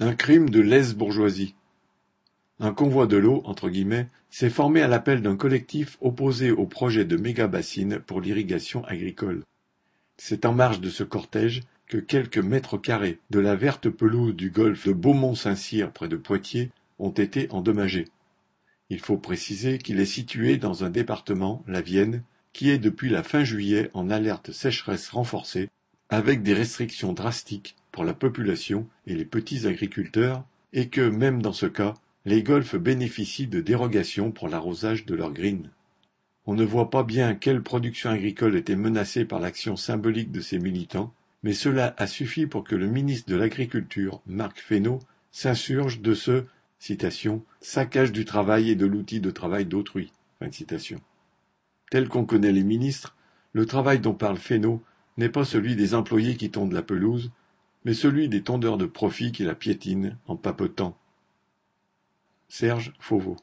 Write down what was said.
Un crime de lèse-bourgeoisie. Un convoi de l'eau s'est formé à l'appel d'un collectif opposé au projet de méga-bassines pour l'irrigation agricole. C'est en marge de ce cortège que quelques mètres carrés de la verte pelouse du golfe de Beaumont-Saint-Cyr près de Poitiers ont été endommagés. Il faut préciser qu'il est situé dans un département, la Vienne, qui est depuis la fin juillet en alerte sécheresse renforcée, avec des restrictions drastiques pour la population et les petits agriculteurs, et que, même dans ce cas, les golfs bénéficient de dérogations pour l'arrosage de leurs greens. On ne voit pas bien quelle production agricole était menacée par l'action symbolique de ces militants, mais cela a suffi pour que le ministre de l'Agriculture, Marc Fesneau, s'insurge de ce citation, saccage du travail et de l'outil de travail d'autrui. Tel qu'on connaît les ministres, le travail dont parle Fesneau n'est pas celui des employés qui tondent la pelouse, mais celui des tondeurs de profit qui la piétinent en papotant. Serge Fauveau